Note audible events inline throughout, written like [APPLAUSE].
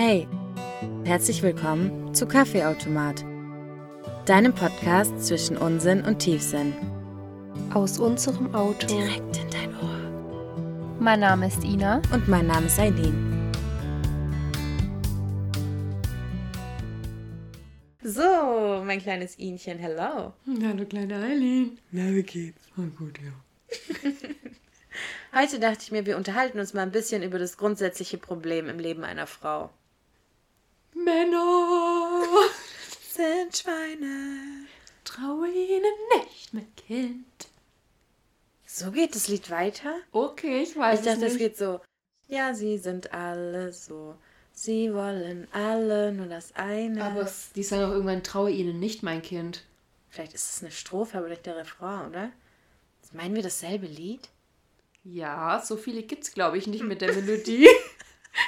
Hey, herzlich willkommen zu Kaffeeautomat, deinem Podcast zwischen Unsinn und Tiefsinn. Aus unserem Auto. Direkt in dein Ohr. Mein Name ist Ina. Und mein Name ist Eileen. So, mein kleines Ihnchen, hello. Ja, du kleine Eileen. Na, wie geht's? Oh, gut, ja. [LAUGHS] Heute dachte ich mir, wir unterhalten uns mal ein bisschen über das grundsätzliche Problem im Leben einer Frau. Männer [LAUGHS] Sind Schweine. traue ihnen nicht, mein Kind. So geht das Lied weiter? Okay, ich weiß Ich dachte, es es nicht. geht so. Ja, sie sind alle so. Sie wollen alle nur das eine. Aber es, die sagen auch irgendwann, traue ihnen nicht, mein Kind. Vielleicht ist es eine Strophe, aber nicht der Refrain, oder? Meinen wir dasselbe Lied? Ja, so viele gibt's, glaube ich, nicht mit der [LAUGHS] Melodie.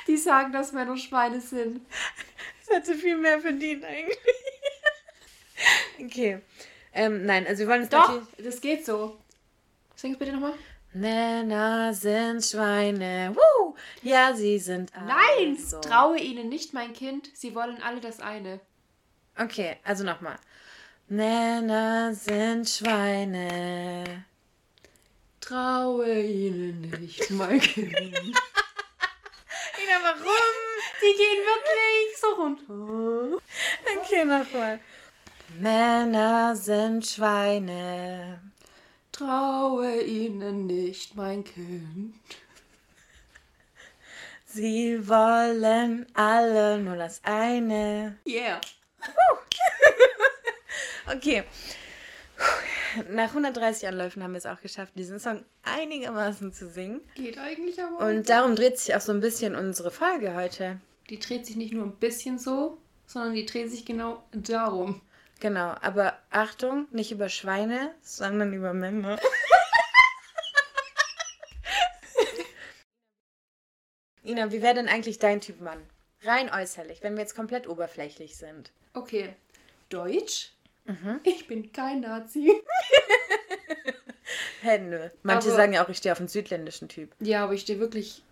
Die sagen, dass Männer Schweine sind. Das hätte viel mehr verdient eigentlich. okay. Ähm, nein, also wir wollen es Doch, das geht so. Sing's bitte nochmal. Männer sind Schweine. Woo! Ja, sie sind alle Nein, so. traue ihnen nicht, mein Kind. Sie wollen alle das eine. Okay, also nochmal. Männer sind Schweine. Traue ihnen nicht, mein Kind. Ina, warum? Die gehen wirklich so runter. Okay, nochmal. Männer sind Schweine. Traue ihnen nicht, mein Kind. Sie wollen alle nur das eine. Yeah. [LAUGHS] Okay. Nach 130 Anläufen haben wir es auch geschafft, diesen Song einigermaßen zu singen. Geht eigentlich aber. Und darum dreht sich auch so ein bisschen unsere Folge heute. die dreht sich nicht nur ein bisschen so, sondern die dreht sich genau darum. Genau, aber Achtung, nicht über Schweine, sondern über Männer. [LAUGHS] Ina, wie wäre denn eigentlich dein Typ Mann? Rein äußerlich, wenn wir jetzt komplett oberflächlich sind. Okay. Deutsch? Mhm. Ich bin kein Nazi. [LAUGHS] Hä, nö. Manche Aber- sagen ja auch, ich stehe auf einen südländischen Typ. Ja, aber ich stehe wirklich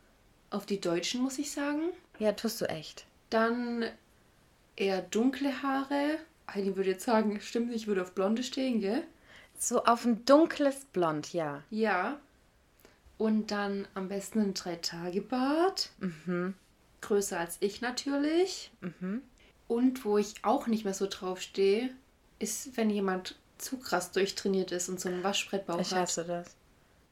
auf die Deutschen, muss ich sagen. Ja, tust du echt. Dann eher dunkle Haare. Heidi würde jetzt sagen, stimmt, ich würde auf blonde stehen, gell? So auf ein dunkles Blond, ja. Ja. Und dann am besten ein Drei-Tage-Bart. Mhm. Größer als ich natürlich. Mhm. Und wo ich auch nicht mehr so drauf stehe, ist, wenn jemand zu krass durchtrainiert ist und so einen Waschbrettbauch Ich hat. hasse das.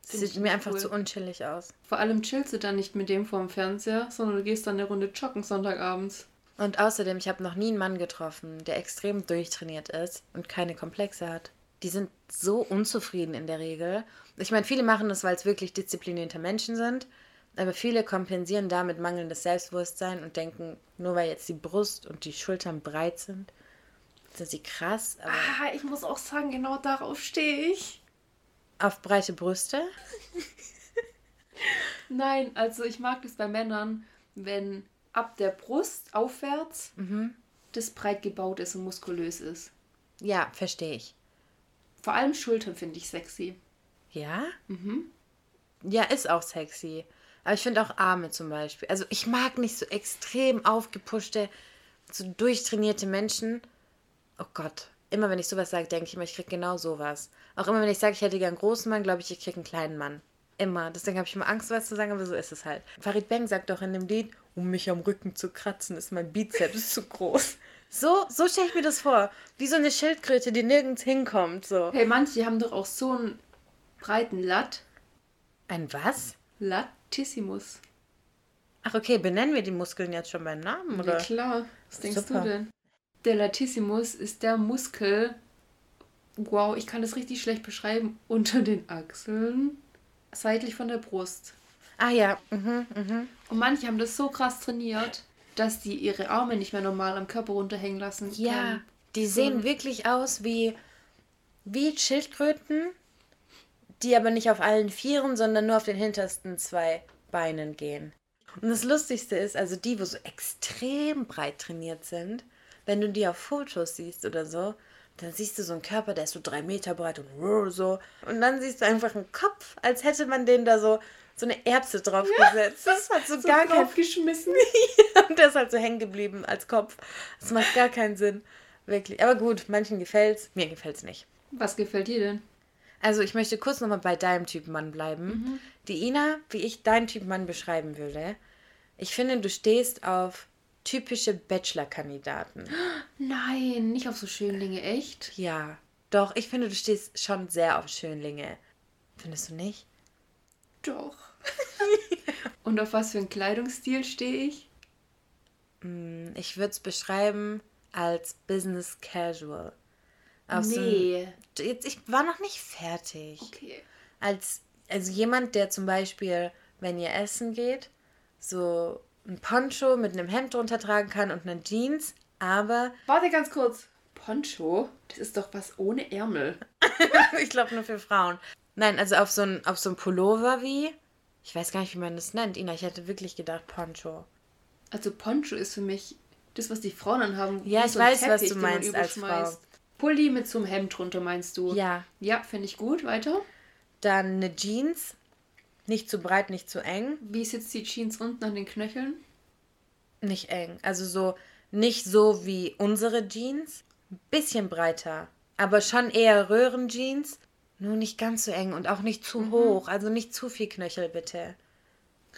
Find sieht ich mir einfach cool. zu unchillig aus. Vor allem chillst du dann nicht mit dem vorm Fernseher, sondern du gehst dann eine Runde joggen Sonntagabends. Und außerdem, ich habe noch nie einen Mann getroffen, der extrem durchtrainiert ist und keine Komplexe hat. Die sind so unzufrieden in der Regel. Ich meine, viele machen das, weil es wirklich disziplinierte Menschen sind. Aber viele kompensieren damit mangelndes Selbstbewusstsein und denken, nur weil jetzt die Brust und die Schultern breit sind, sind sie krass. Ah, ich muss auch sagen, genau darauf stehe ich. auf breite Brüste? [LAUGHS] Nein, also ich mag es bei Männern, wenn ab der Brust aufwärts das breit gebaut ist und muskulös ist. Ja, verstehe ich. Vor allem Schultern finde ich sexy. Ja? Mhm. Ja, ist auch sexy. Aber ich finde auch Arme zum Beispiel. Also ich mag nicht so extrem aufgepushte, so durchtrainierte Menschen. Oh Gott. Immer wenn ich sowas sage, denke ich immer, ich krieg genau sowas. Auch immer wenn ich sage, ich hätte gern einen großen Mann, glaube ich, ich krieg einen kleinen Mann. Immer. Deswegen habe ich immer Angst, was zu sagen, aber so ist es halt. Farid Bang sagt doch in dem Lied, um mich am Rücken zu kratzen, ist mein Bizeps zu groß. So, so stelle ich mir das vor. Wie so eine Schildkröte, die nirgends hinkommt. So. Hey, manche haben doch auch so einen breiten Lat. Ein was? Latissimus. Ach okay, benennen wir die Muskeln jetzt schon beim Namen, Ja, oder? klar. Was denkst Super. du denn? Der Latissimus ist der Muskel, wow, ich kann das richtig schlecht beschreiben, [LAUGHS] unter den Achseln, seitlich von der Brust. Ah ja, mhm, mhm. Und manche haben das so krass trainiert, dass die ihre Arme nicht mehr normal am Körper runterhängen lassen Ja, können. die So sehen ein- wirklich aus wie, wie Schildkröten, die aber nicht auf allen Vieren, sondern nur auf den hintersten zwei Beinen gehen. Und das Lustigste ist, also die, wo so extrem breit trainiert sind, wenn du die auf Fotos siehst oder so, dann siehst du so einen Körper, der ist so drei Meter breit und so. Und dann siehst du einfach einen Kopf, als hätte man den da so so eine Erbse draufgesetzt. Das hat so, So gar keinen draufgeschmissen. [LAUGHS] Und der ist halt so hängen geblieben als Kopf. Das macht gar keinen Sinn. Wirklich. Aber gut, manchen gefällt's, mir gefällt's nicht. Was gefällt dir denn? Also ich möchte kurz nochmal bei deinem Typ Mann bleiben. Die Ina, wie ich deinen Typ Mann beschreiben würde. Ich finde, du stehst auf typische Bachelor-Kandidaten. Nein, nicht auf so Schönlinge, echt? Ja, doch, ich finde, du stehst schon sehr auf Schönlinge. Findest du nicht? Doch. [LAUGHS] Und auf was für einen Kleidungsstil stehe ich? Hm, Ich würde es beschreiben als Business Casual. Auf so ein- nee. jetzt, ich war noch nicht fertig. Okay. als also jemand, der zum Beispiel, wenn ihr essen geht, so ein Poncho mit einem Hemd drunter tragen kann und eine Jeans, aber Warte ganz kurz. Poncho? Das ist doch was ohne Ärmel. [LAUGHS] ich glaube nur für Frauen. Nein, also auf so ein auf so ein Pullover wie, ich weiß gar nicht, wie man das nennt. Ina, ich hätte wirklich gedacht Poncho. Also Poncho ist für mich das, was die Frauen anhaben. Ja, wie ich so weiß, was Teppich, du den man meinst als überschmeißt. Pulli mit so einem Hemd drunter, meinst du? Ja, Ja, finde ich gut. Weiter. dann eine Jeans, nicht zu breit, nicht zu eng, Wie sitzt die Jeans unten an den Knöcheln? nicht eng, also so nicht so wie unsere Jeans, ein bisschen breiter, aber schon eher Röhrenjeans, nur nicht ganz so eng und auch nicht zu hoch, also nicht zu viel Knöchel bitte.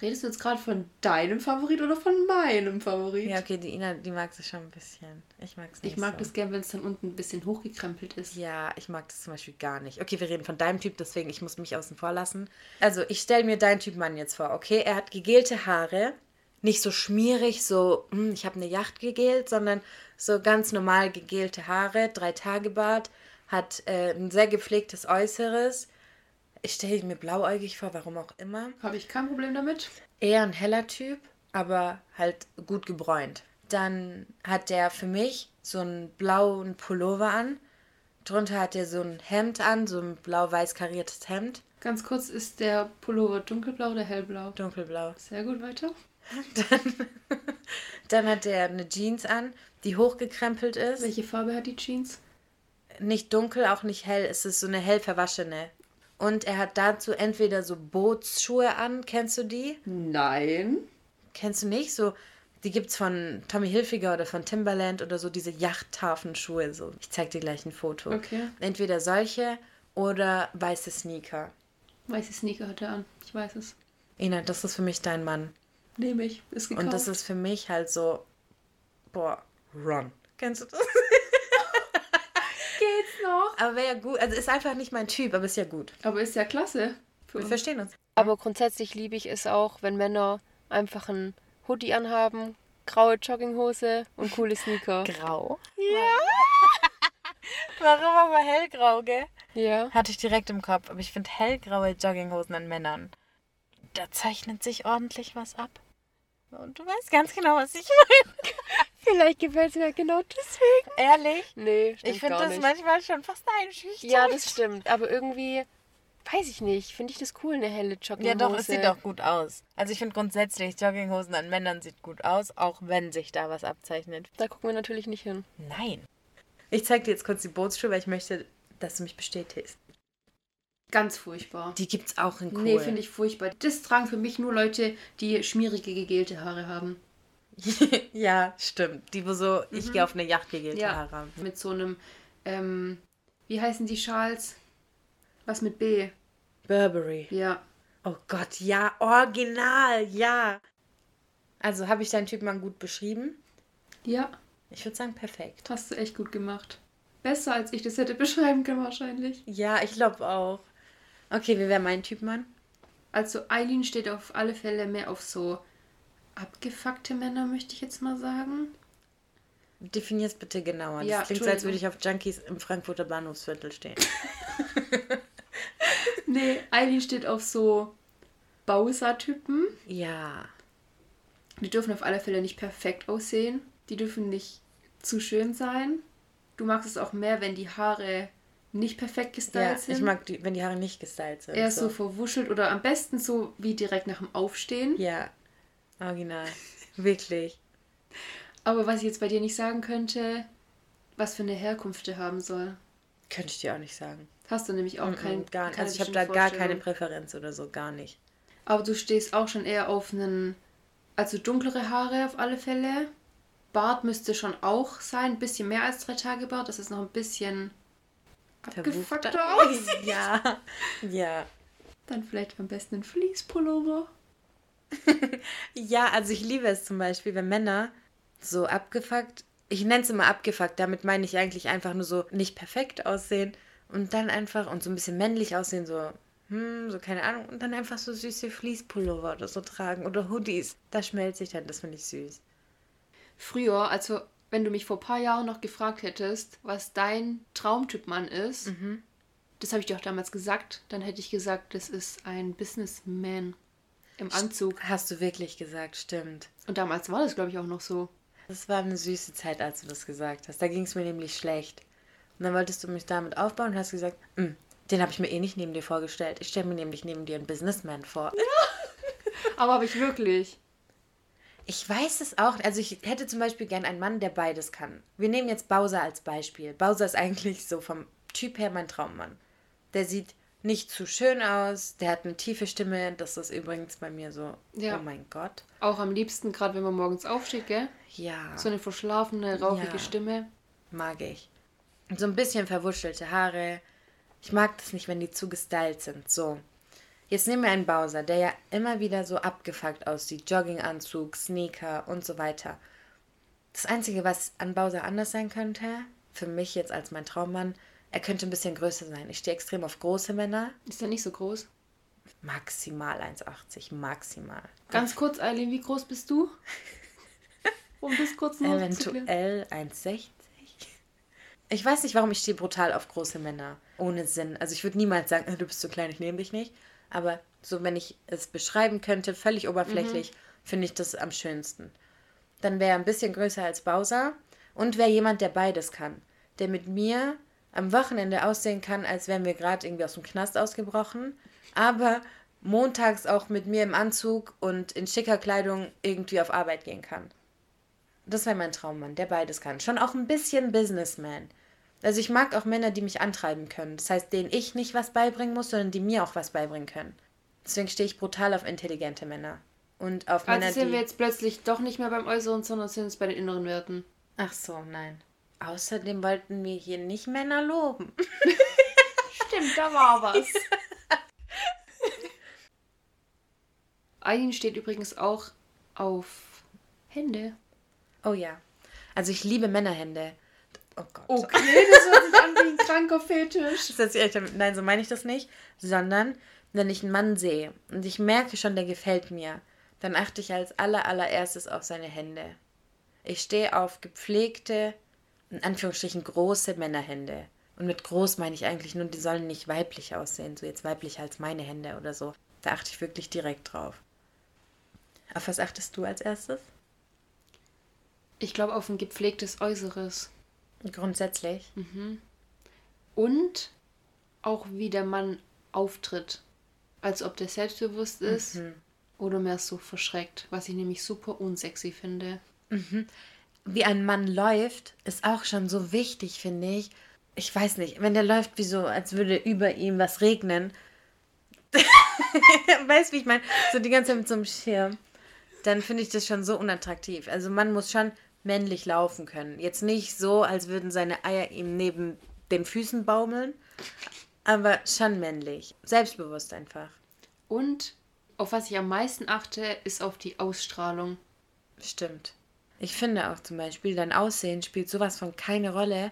Redest du jetzt gerade von deinem Favorit oder von meinem Favorit? Ja, okay, die Ina, die mag es schon ein bisschen. Ich mag es nicht ich mag so. das gern, wenn es dann unten ein bisschen hochgekrempelt ist. Ja, ich mag das zum Beispiel gar nicht. Okay, wir reden von deinem Typ, deswegen ich muss mich außen vor lassen. Also, ich stelle mir deinen Typ Mann jetzt vor, okay? Er hat gegelte Haare, nicht so schmierig, so, hm, ich habe eine Yacht gegelt, sondern so ganz normal gegelte Haare, drei Tage Bart, hat äh, ein sehr gepflegtes Äußeres. Ich stelle mir blauäugig vor, warum auch immer. Habe ich kein Problem damit. Eher ein heller Typ, aber halt gut gebräunt. Dann hat der für mich so einen blauen Pullover an. Drunter hat er so ein Hemd an, so ein blau-weiß kariertes Hemd. Ganz kurz, ist der Pullover dunkelblau oder hellblau? Dunkelblau. Sehr gut, weiter. [LAUGHS] Dann, dann hat er eine Jeans an, die hochgekrempelt ist. Welche Farbe hat die Jeans? Nicht dunkel, auch nicht hell. Es ist so eine hell verwaschene. Und er hat dazu entweder so Bootsschuhe an. Kennst du die? Nein. Kennst du nicht? So, die gibt's von Tommy Hilfiger oder von Timberland oder so, diese Yachthafenschuhe. So. Ich zeig dir gleich ein Foto. Okay. Entweder solche oder weiße Sneaker. Weiße Sneaker hat er an. Ich weiß es. Ina, das ist für mich dein Mann. Nehme ich. Ist gekauft. Und das ist für mich halt so, boah, Ron. Kennst du das? Geht's noch? Aber wäre ja gut. Also ist einfach nicht mein Typ, aber ist ja gut. Aber ist ja klasse. Für Wir uns. verstehen uns. Aber grundsätzlich liebe ich es auch, wenn Männer einfach ein Hoodie anhaben, graue Jogginghose und coole Sneaker. Grau? Ja. [LAUGHS] Warum aber hellgrau, gell? Ja. Hatte ich direkt im Kopf. Aber ich finde hellgraue Jogginghosen an Männern. Da zeichnet sich ordentlich was ab. Und du weißt ganz genau, was ich [LAUGHS] meine. Vielleicht gefällt es mir genau deswegen. Ehrlich? Nee, stimmt Ich finde das nicht. manchmal schon fast einschüchternd. Ja, das stimmt. Aber irgendwie, weiß ich nicht, finde ich das cool, eine helle Jogginghose. Ja, doch, es sieht auch gut aus. Also ich finde grundsätzlich, Jogginghosen an Männern sieht gut aus, auch wenn sich da was abzeichnet. Da gucken wir natürlich nicht hin. Nein. Ich zeig dir jetzt kurz die Bootsschuhe, weil ich möchte, dass du mich bestätigst. Ganz furchtbar. Die gibt's auch in cool. Nee, finde ich furchtbar. Das tragen für mich nur Leute, die schmierige, gegelte Haare haben. [LAUGHS] ja, stimmt. Die, wo so, ich gehe auf eine Yacht gegelte Ja. Haare haben. Mit so einem, ähm, wie heißen die Schals? Was mit B? Burberry. Ja. Oh Gott, ja, original, ja. Also habe ich deinen Typ mal gut beschrieben? Ja, Ich würde sagen, perfekt. hast du echt gut gemacht. Besser als ich das hätte [LAUGHS] beschreiben können wahrscheinlich. Ja, ich glaube auch. Okay, wie wäre mein Typ, Mann? Also Eileen steht auf alle Fälle mehr auf so abgefuckte Männer, möchte ich jetzt mal sagen. Definier's bitte genauer. Das Ja, klingt so, als würde ich auf Junkies im Frankfurter Bahnhofsviertel stehen. [LAUGHS] Nee, Eileen steht auf so Bausa-Typen. ja. Die dürfen auf alle Fälle nicht perfekt aussehen. Die dürfen nicht zu schön sein. Du magst es auch mehr, wenn die Haare nicht perfekt gestylt Ja, sind. ich mag, die, wenn die Haare nicht gestylt sind. Eher so verwuschelt oder am besten so wie direkt nach dem Aufstehen. Ja, original. Wirklich. Aber was ich jetzt bei dir nicht sagen könnte, was für eine Herkunft der haben soll. Könnte ich dir auch nicht sagen. Hast du nämlich auch kein, Kein, gar, keine also ich habe da gar keine. Präferenz oder so, gar nicht. Aber du stehst auch schon eher auf einen, also dunklere Haare auf alle Fälle. Bart müsste schon auch sein, ein bisschen mehr als drei Tage Bart, dass es noch ein bisschen abgefuckter aussieht. [LAUGHS] Ja, ja. Dann vielleicht am besten ein Fleece-Pullover. [LAUGHS] Ja, also ich liebe es zum Beispiel, wenn Männer so abgefuckt, ich nenne es immer abgefuckt, damit meine ich eigentlich einfach nur so nicht perfekt aussehen und dann einfach und so ein bisschen männlich aussehen, so, hm, so keine Ahnung, und dann einfach so süße Fleece-Pullover oder so tragen oder Hoodies. Da schmelze ich dann, das finde ich süß. Früher, also wenn du mich vor ein paar Jahren noch gefragt hättest, was dein Traumtyp Mann ist, das habe ich dir auch damals gesagt, dann hätte ich gesagt, das ist ein Businessman im Anzug. Hast du wirklich gesagt, stimmt. Und damals war das, glaube ich, auch noch so. Das war eine süße Zeit, als du das gesagt hast. Da ging es mir nämlich schlecht. Und dann wolltest du mich damit aufbauen und hast gesagt, "Mm, den habe ich mir eh nicht neben dir vorgestellt. Ich stelle mir nämlich neben dir einen Businessman vor. [LAUGHS] Aber habe ich wirklich. Ich weiß es auch. Also ich hätte zum Beispiel gern einen Mann, der beides kann. Wir nehmen jetzt Bowser als Beispiel. Bowser ist eigentlich so vom Typ her mein Traummann. Der sieht nicht zu schön aus, der hat eine tiefe Stimme. Das ist übrigens bei mir so, Ja. oh mein Gott. Auch am liebsten, gerade wenn man morgens aufsteht, gell? Ja, So eine verschlafene, rauchige Ja. Stimme. mag ich. Und so ein bisschen verwuschelte Haare. Ich mag das nicht, wenn die zu gestylt sind. So. Jetzt nehmen wir einen Bowser, der ja immer wieder so abgefuckt aussieht. Jogginganzug, Sneaker und so weiter. Das Einzige, was an Bowser anders sein könnte, für mich jetzt als mein Traummann, er könnte ein bisschen größer sein. Ich stehe extrem auf große Männer. Ist der nicht so groß? Maximal 1,80. Maximal. Ganz kurz, Eileen, wie groß bist du? [LAUGHS] Um das kurz noch. Eventuell 1,60. Ich weiß nicht, warum ich stehe brutal auf große Männer. Ohne Sinn. Also ich würde niemals sagen, "Äh, [LAUGHS] du bist zu klein, ich nehme dich nicht. Aber so, wenn ich es beschreiben könnte, völlig oberflächlich, finde ich das am schönsten. Dann wäre er ein bisschen größer als Bowser und wäre jemand, der beides kann. Der mit mir am Wochenende aussehen kann, als wären wir gerade irgendwie aus dem Knast ausgebrochen. Aber montags auch mit mir im Anzug und in schicker Kleidung irgendwie auf Arbeit gehen kann. Das wäre mein Traummann, der beides kann. Schon auch ein bisschen Businessman. Also ich mag auch Männer, die mich antreiben können. Das heißt, denen ich nicht was beibringen muss, sondern die mir auch was beibringen können. Deswegen stehe ich brutal auf intelligente Männer. Und auf Männer, Also sind die... wir jetzt plötzlich doch nicht mehr beim Äußeren, sondern sind jetzt bei den inneren Werten. Ach so, nein. Außerdem wollten wir hier nicht Männer loben. [LAUGHS] Stimmt, da war was. [LAUGHS] Eileen steht übrigens auch auf Hände. Oh ja. Also ich liebe Männerhände. Oh Gott. Okay, das hört sich an wie ein kranker Fetisch. Das ist echt nein, so meine ich das nicht. Sondern, wenn ich einen Mann sehe und ich merke schon, der gefällt mir, dann achte ich als aller, allererstes auf seine Hände. Ich stehe auf gepflegte, in Anführungsstrichen große Männerhände. Und mit groß meine ich eigentlich nur, die sollen nicht weiblich aussehen, so jetzt weiblicher als meine Hände oder so. Da achte ich wirklich direkt drauf. Auf was achtest du als erstes? Ich glaube auf ein gepflegtes Äußeres. Grundsätzlich. Und auch wie der Mann auftritt. Als ob der selbstbewusst ist oder mehr so verschreckt, was ich nämlich super unsexy finde. wie ein Mann läuft, ist auch schon so wichtig, finde ich. Ich weiß nicht, wenn der läuft wie so, als würde über ihm was regnen. [LAUGHS] weißt du, wie ich meine? So die ganze Zeit mit so einem Schirm. Dann finde ich das schon so unattraktiv. Also man muss schon männlich laufen können. Jetzt nicht so, als würden seine Eier ihm neben den Füßen baumeln, aber schon männlich. Selbstbewusst einfach. Und auf was ich am meisten achte, ist auf die Ausstrahlung. Stimmt. Ich finde auch zum Beispiel, dein Aussehen spielt sowas von keine Rolle,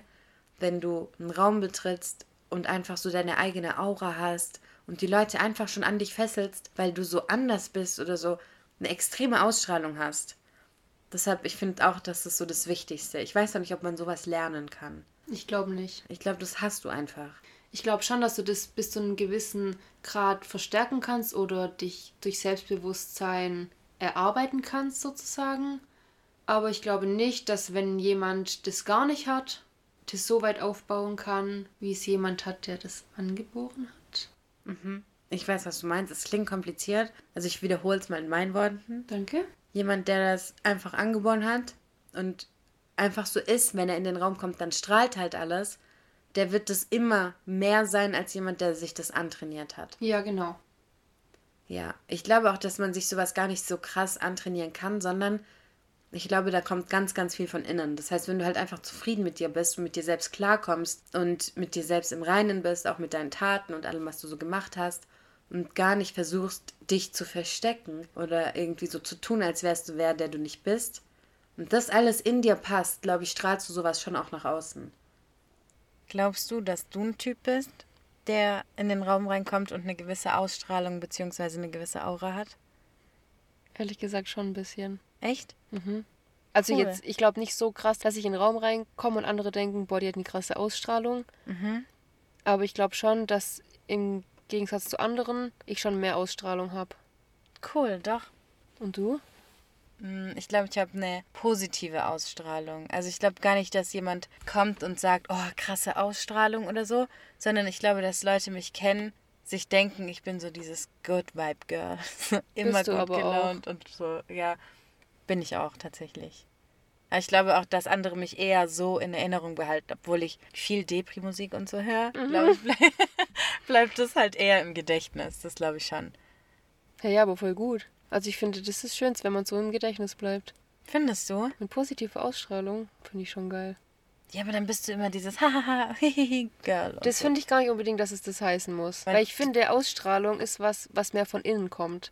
wenn du einen Raum betrittst und einfach so deine eigene Aura hast und die Leute einfach schon an dich fesselst, weil du so anders bist oder so eine extreme Ausstrahlung hast. Deshalb, ich finde auch, das ist so das Wichtigste. Ich weiß noch nicht, ob man sowas lernen kann. Ich glaube nicht. Ich glaube, das hast du einfach. Ich glaube schon, dass du das bis zu einem gewissen Grad verstärken kannst oder dich durch Selbstbewusstsein erarbeiten kannst, sozusagen. Aber ich glaube nicht, dass wenn jemand das gar nicht hat, das so weit aufbauen kann, wie es jemand hat, der das angeboren hat. Ich weiß, was du meinst. Es klingt kompliziert. Also ich wiederhole es mal in meinen Worten. Danke. Jemand, der das einfach angeboren hat und einfach so ist, wenn er in den Raum kommt, dann strahlt halt alles, der wird das immer mehr sein als jemand, der sich das antrainiert hat. Ja, genau. Ja, ich glaube auch, dass man sich sowas gar nicht so krass antrainieren kann, sondern ich glaube, da kommt ganz, ganz viel von innen. Das heißt, wenn du halt einfach zufrieden mit dir bist und mit dir selbst klarkommst und mit dir selbst im Reinen bist, auch mit deinen Taten und allem, was du so gemacht hast und gar nicht versuchst, dich zu verstecken oder irgendwie so zu tun, als wärst du wer, der du nicht bist, und das alles in dir passt, glaube ich, strahlst du sowas schon auch nach außen. Glaubst du, dass du ein Typ bist, der in den Raum reinkommt und eine gewisse Ausstrahlung bzw. eine gewisse Aura hat? Ehrlich gesagt schon ein bisschen. Echt? Also Cool. jetzt, ich glaube nicht so krass, dass ich in den Raum reinkomme und andere denken, boah, die hat eine krasse Ausstrahlung. Mhm. Aber ich glaube schon, dass im Gegensatz zu anderen ich schon mehr Ausstrahlung habe. Cool, doch. Und du? Hm, Ich glaube, ich habe eine positive Ausstrahlung. Also ich glaube gar nicht, dass jemand kommt und sagt, oh, krasse Ausstrahlung oder so, sondern ich glaube, dass Leute mich kennen, sich denken, ich bin so dieses Good Vibe Girl. [LAUGHS] Immer du gut aber gelaunt und so. Ja, bin ich auch tatsächlich. Aber ich glaube auch, dass andere mich eher so in Erinnerung behalten, obwohl ich viel Depri-Musik und so höre. Glaube ich, [LAUGHS] bleib, bleibt das halt eher im Gedächtnis. Das glaube ich schon. Ja, ja, aber voll gut. Also ich finde, das ist schönst, wenn man so im Gedächtnis bleibt. Findest du? Eine positive Ausstrahlung finde ich schon geil. Ja, aber dann bist du immer dieses Hahaha, [LAUGHS] Girl. Das so. finde ich gar nicht unbedingt, dass es das heißen muss. Weil- Weil ich finde, Ausstrahlung ist was, was mehr von innen kommt.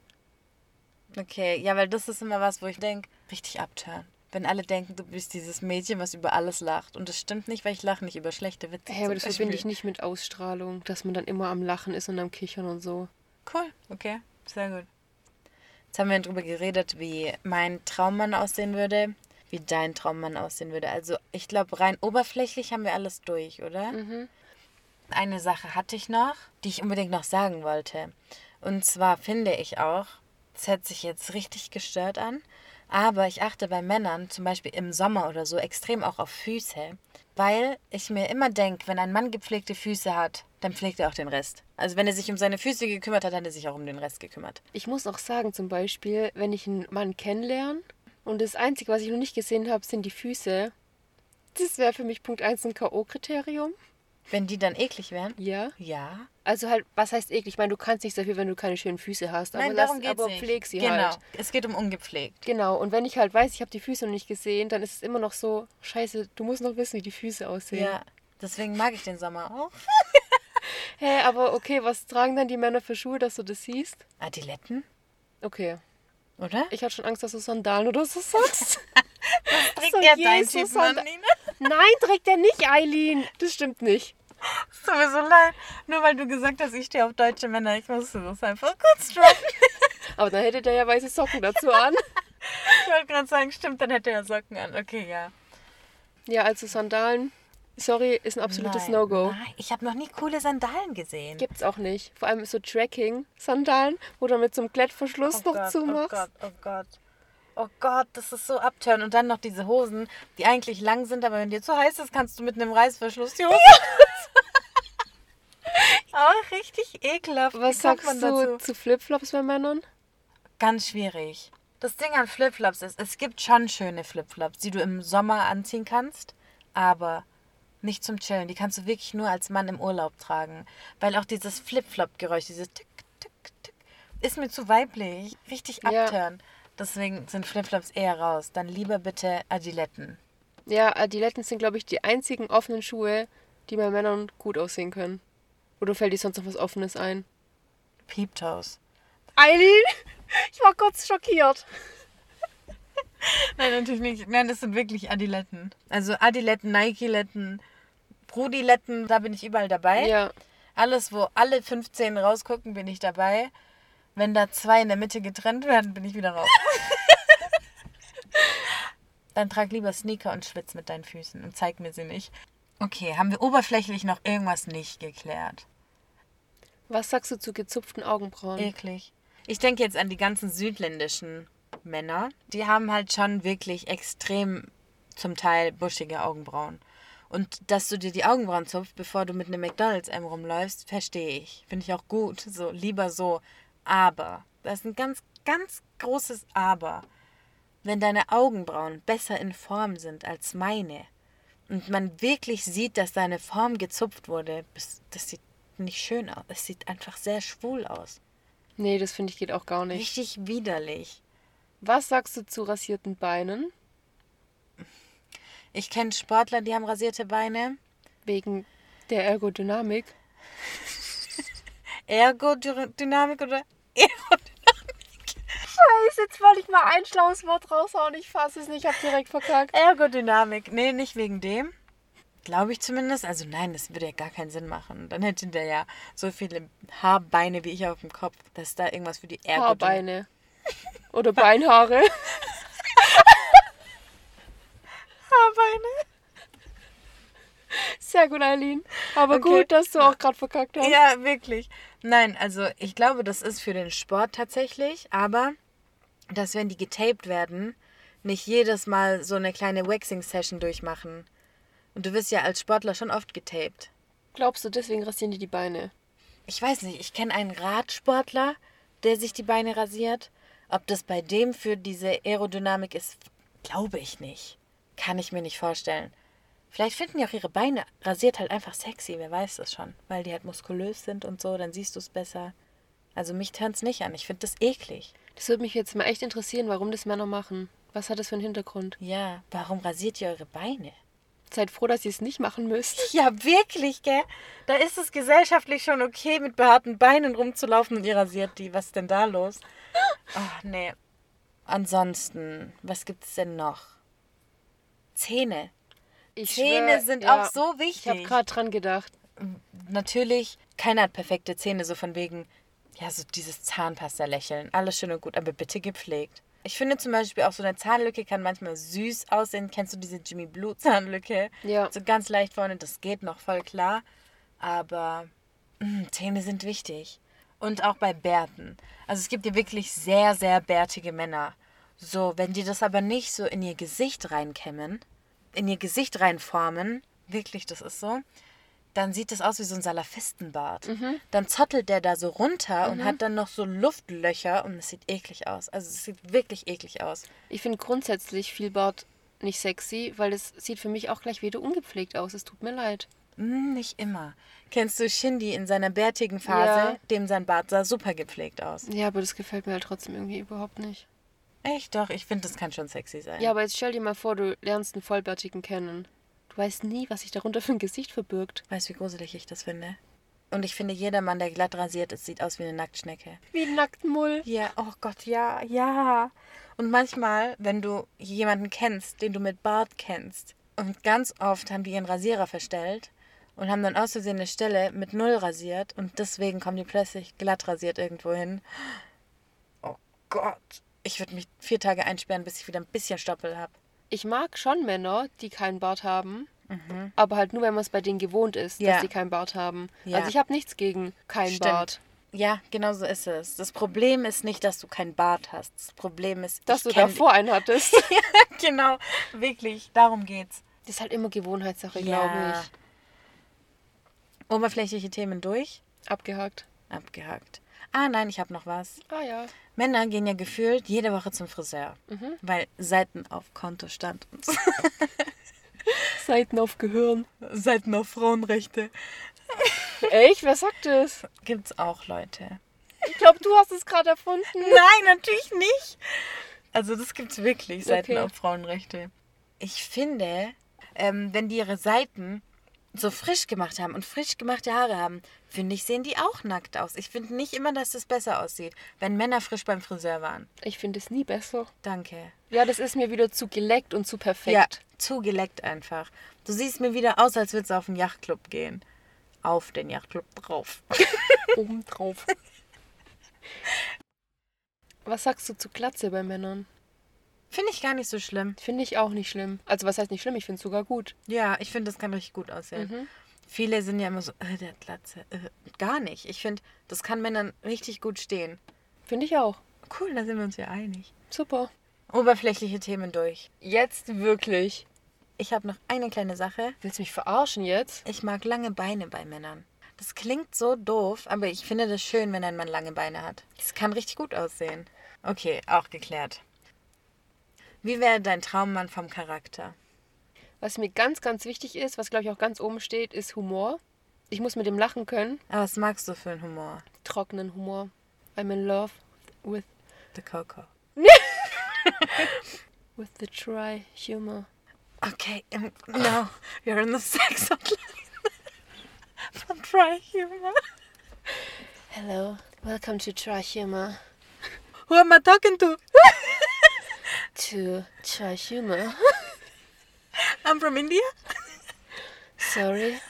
Okay, ja, weil das ist immer was, wo ich denke, richtig abtören. Wenn alle denken, du bist dieses Mädchen, was über alles lacht. Und das stimmt nicht, weil ich lache nicht über schlechte Witze. Hey, aber das verbinde ich Beispiel. nicht mit Ausstrahlung, dass man dann immer am Lachen ist und am Kichern und so. Cool, okay, sehr gut. Jetzt haben wir darüber geredet, wie mein Traummann aussehen würde, wie dein Traummann aussehen würde. Also ich glaube, rein oberflächlich haben wir alles durch, oder? Eine Sache hatte ich noch, die ich unbedingt noch sagen wollte. Und zwar finde ich auch, das hört sich jetzt richtig gestört an, aber ich achte bei Männern, zum Beispiel im Sommer oder so, extrem auch auf Füße, weil ich mir immer denke, wenn ein Mann gepflegte Füße hat, dann pflegt er auch den Rest. Also wenn er sich um seine Füße gekümmert hat, hat er sich auch um den Rest gekümmert. Ich muss auch sagen, zum Beispiel, wenn ich einen Mann kennenlerne und das Einzige, was ich noch nicht gesehen habe, sind die Füße. Das wäre für mich Punkt 1 ein K.O.-Kriterium. Wenn die dann eklig wären? Ja. Ja. Also halt, was heißt eklig? Ich meine, du kannst nichts dafür, wenn du keine schönen Füße hast. Aber, Nein, darum aber nicht. pfleg sie genau. halt. Es geht um ungepflegt. Genau, und wenn ich halt weiß, ich habe die Füße noch nicht gesehen, dann ist es immer noch so, scheiße, du musst noch wissen, wie die Füße aussehen. Ja. Deswegen mag ich den Sommer auch. [LAUGHS] Hä, aber okay, was tragen dann die Männer für Schuhe, dass du das siehst? Adiletten, Okay. oder? Ich hatte schon Angst, dass du Sandalen oder so [LAUGHS] sagst. Trägt So, er dein Typ, Mann, Nina? Nein, trägt er nicht, Eileen. Das stimmt nicht. Es tut mir so leid. Nur weil du gesagt hast, ich stehe auf deutsche Männer. Ich musste das einfach kurz droppen. [LAUGHS] Aber dann hätte der ja weiße Socken dazu an. Ich wollte gerade sagen, stimmt, dann hätte er Socken an. Okay, ja. Ja, also Sandalen, sorry, ist ein absolutes No-Go. Ich habe noch nie coole Sandalen gesehen. Gibt's auch nicht. Vor allem so Tracking-Sandalen, wo du mit so einem Klettverschluss oh noch Gott, zumachst. Oh Gott, oh Gott. Oh Gott, das ist so abtören. Und dann noch diese Hosen, die eigentlich lang sind, aber wenn dir zu heiß ist, kannst du mit einem Reißverschluss die Hose. Auch [LAUGHS] richtig ekelhaft. Was sagst du dazu? zu Flipflops bei Männern? Ganz schwierig. Das Ding an Flipflops ist, es gibt schon schöne Flipflops, die du im Sommer anziehen kannst, aber nicht zum Chillen. Die kannst du wirklich nur als Mann im Urlaub tragen. Weil auch dieses Flipflop-Geräusch, dieses Tick, Tick, Tick, ist mir zu weiblich. Richtig Ja. Deswegen sind Flipflops eher raus. Dann lieber bitte Adiletten. Ja, Adiletten sind, glaube ich, die einzigen offenen Schuhe, die bei Männern gut aussehen können. Oder fällt dir sonst noch was Offenes ein? Peeptoes. Eileen! Ich war kurz schockiert. Nein, natürlich nicht. Nein, das sind wirklich Adiletten. Also Adiletten, Nike-Letten, Rudiletten, da bin ich überall dabei. Ja. Alles, wo alle 15 rausgucken, bin ich dabei. Wenn da zwei in der Mitte getrennt werden, bin ich wieder raus. [LAUGHS] Dann trag lieber Sneaker und schwitz mit deinen Füßen und zeig mir sie nicht. Okay, haben wir oberflächlich noch irgendwas nicht geklärt? Was sagst du zu gezupften Augenbrauen? Eklig. Ich denke jetzt an die ganzen südländischen Männer. Die haben halt schon wirklich extrem zum Teil buschige Augenbrauen. Und dass du dir die Augenbrauen zupfst, bevor du mit einem McDonalds-M rumläufst, verstehe ich. Finde ich auch gut. So, lieber so. Aber, das ist ein ganz, ganz großes Aber. Wenn deine Augenbrauen besser in Form sind als meine und man wirklich sieht, dass deine Form gezupft wurde, das sieht nicht schön aus. Es sieht einfach sehr schwul aus. Nee, das finde ich geht auch gar nicht. Richtig widerlich. Was sagst du zu rasierten Beinen? Ich kenne Sportler, die haben rasierte Beine. Wegen der Ergodynamik. [LAUGHS] Ergodynamik oder Scheiße, jetzt wollte ich mal ein schlaues Wort raushauen. Ich fasse es nicht, ich hab direkt verkackt. Ergodynamik. Nee, nicht wegen dem. Glaube ich zumindest. Also nein, das würde ja gar keinen Sinn machen. Dann hätte der ja so viele Haarbeine wie ich auf dem Kopf, dass da irgendwas für die Ergodynamik... Haarbeine. Oder Beinhaare. [LAUGHS] Haarbeine. Sehr gut, Eileen. Aber Okay. gut, dass du auch gerade verkackt hast. Ja, wirklich. Nein, also ich glaube, das ist für den Sport tatsächlich, aber dass wenn die getaped werden, nicht jedes Mal so eine kleine Waxing-Session durchmachen. Und du wirst ja als Sportler schon oft getaped. Glaubst du, deswegen rasieren die die Beine? Ich weiß nicht, ich kenne einen Radsportler, der sich die Beine rasiert. Ob das bei dem für diese Aerodynamik ist, glaube ich nicht. Kann ich mir nicht vorstellen. Vielleicht finden die auch ihre Beine rasiert halt einfach sexy, wer weiß das schon. Weil die halt muskulös sind und so, dann siehst du es besser. Also mich turnt's nicht an, ich finde das eklig. Das würde mich jetzt mal echt interessieren, warum das Männer machen. Was hat das für einen Hintergrund? Ja, warum rasiert ihr eure Beine? Seid froh, dass ihr es nicht machen müsst. [LAUGHS] Ja, wirklich, gell? Da ist es gesellschaftlich schon okay, mit behaarten Beinen rumzulaufen und ihr rasiert die. Was ist denn da los? [LAUGHS] Ach, nee. Ansonsten, was gibt's denn noch? Zähne. Ich Zähne schwör, sind ja, auch so Ich habe wichtig. gerade dran gedacht. Natürlich, keiner hat perfekte Zähne, so von wegen, ja, so dieses Zahnpasta-Lächeln. Alles schön und gut, aber bitte gepflegt. Ich finde zum Beispiel auch so eine Zahnlücke kann manchmal süß aussehen. Kennst du diese Jimmy Blue Zahnlücke? Ja. So ganz leicht vorne, das geht noch voll klar. Aber mh, Zähne sind wichtig. Und auch bei Bärten. Also es gibt ja wirklich sehr, sehr bärtige Männer. So, wenn die das aber nicht so in ihr Gesicht reinkämmen, in ihr Gesicht reinformen, wirklich, das ist so, dann sieht das aus wie so ein Salafistenbart. Dann zottelt der da so runter und hat dann noch so Luftlöcher und es sieht eklig aus. Also es sieht wirklich eklig aus. Ich finde grundsätzlich viel Bart nicht sexy, weil es sieht für mich auch gleich wieder ungepflegt aus. Es tut mir leid. Hm, nicht immer. Kennst du Shindy in seiner bärtigen Phase? Ja. Dem sein Bart sah super gepflegt aus. Ja, aber das gefällt mir halt trotzdem irgendwie überhaupt nicht. Echt doch, ich finde, das kann schon sexy sein. Ja, aber jetzt stell dir mal vor, du lernst einen Vollbärtigen kennen. Du weißt nie, was sich darunter für ein Gesicht verbirgt. Weißt du, wie gruselig ich das finde? Und ich finde, jeder Mann, der glatt rasiert ist, sieht aus wie eine Nacktschnecke. Wie ein Nacktmull. Ja, oh Gott, ja, ja. Und manchmal, wenn du jemanden kennst, den du mit Bart kennst, und ganz oft haben die ihren Rasierer verstellt und haben dann aus Versehen eine Stelle mit Null rasiert und deswegen kommen die plötzlich glatt rasiert irgendwo hin. Oh Gott. Ich würde mich vier Tage einsperren, bis ich wieder ein bisschen Stoppel habe. Ich mag schon Männer, die keinen Bart haben. Aber halt nur, wenn man es bei denen gewohnt ist, Mhm. Ja. dass sie keinen Bart haben. Ja. Also ich habe nichts gegen keinen Stimmt. Bart. Ja, genau so ist es. Das Problem ist nicht, dass du keinen Bart hast. Das Problem ist, Dass du davor einen hattest. [LAUGHS] genau, wirklich. Darum geht's. Das ist halt immer Gewohnheitssache, Ja. glaube ich. Oberflächliche Themen durch. Abgehakt. Abgehakt. Ah, nein, ich habe noch was. Ah ja. Männer gehen ja gefühlt jede Woche zum Friseur, weil Seiten auf Kontostand und so. [LAUGHS] Seiten auf Gehirn. Seiten auf Frauenrechte Echt? Wer sagt das? gibt's auch Leute. Ich glaube, du hast es gerade erfunden. [LAUGHS] Nein, natürlich nicht. Also das gibt's wirklich, Seiten Okay. auf Frauenrechte. Ich finde, ähm, wenn die ihre Seiten so frisch gemacht haben und frisch gemachte Haare haben, finde ich, sehen die auch nackt aus. Ich finde nicht immer, dass das besser aussieht, wenn Männer frisch beim Friseur waren. Ich finde es nie besser. Danke. Ja, das ist mir wieder zu geleckt und zu perfekt. Ja, zugeleckt einfach. Du siehst mir wieder aus, als würdest du auf den Yachtclub gehen. Auf den Yachtclub drauf. [LAUGHS] Oben drauf. [LAUGHS] Was sagst du zu Glatze bei Männern? Finde ich gar nicht so schlimm. Finde ich auch nicht schlimm. Also was heißt nicht schlimm? Ich finde es sogar gut. Ja, ich finde, das kann richtig gut aussehen. Mhm. Viele sind ja immer so, äh, der hat Glatze. Äh, gar nicht. Ich finde, das kann Männern richtig gut stehen. Finde ich auch. Cool, da sind wir uns ja einig. Super. Oberflächliche Themen durch. Jetzt wirklich. Ich habe noch eine kleine Sache. Willst du mich verarschen jetzt? Ich mag lange Beine bei Männern. Das klingt so doof, aber ich finde das schön, wenn ein Mann lange Beine hat. Es kann richtig gut aussehen. Okay, auch geklärt. Wie wäre dein Traummann vom Charakter? Was mir ganz, ganz wichtig ist, was glaube ich auch ganz oben steht, ist Humor. Ich muss mit dem lachen können. Aber was magst du für einen Humor? Trockenen Humor. I'm in love with The Coco. [LAUGHS] with the dry humor. Okay, um, no, you're in the sex hotline. [LAUGHS] From Dry Humor. Hello, welcome to dry humor. Who am I talking to? [LAUGHS] To dry humor. [LAUGHS] I'm from India. Sorry. [LAUGHS]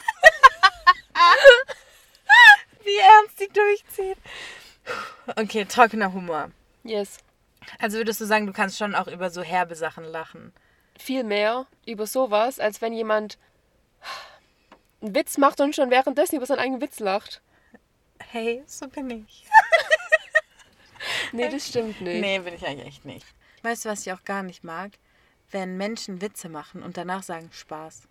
Wie ernst die durchzieht. Okay, trockener Humor. Yes. Also würdest du sagen, du kannst schon auch über so herbe Sachen lachen. Viel mehr über sowas, als wenn jemand einen Witz macht und schon währenddessen über seinen eigenen Witz lacht. Hey, so bin ich. [LAUGHS] Nee, das stimmt nicht. Nee, bin ich eigentlich echt nicht. Weißt du, was ich auch gar nicht mag? Wenn Menschen Witze machen und danach sagen Spaß.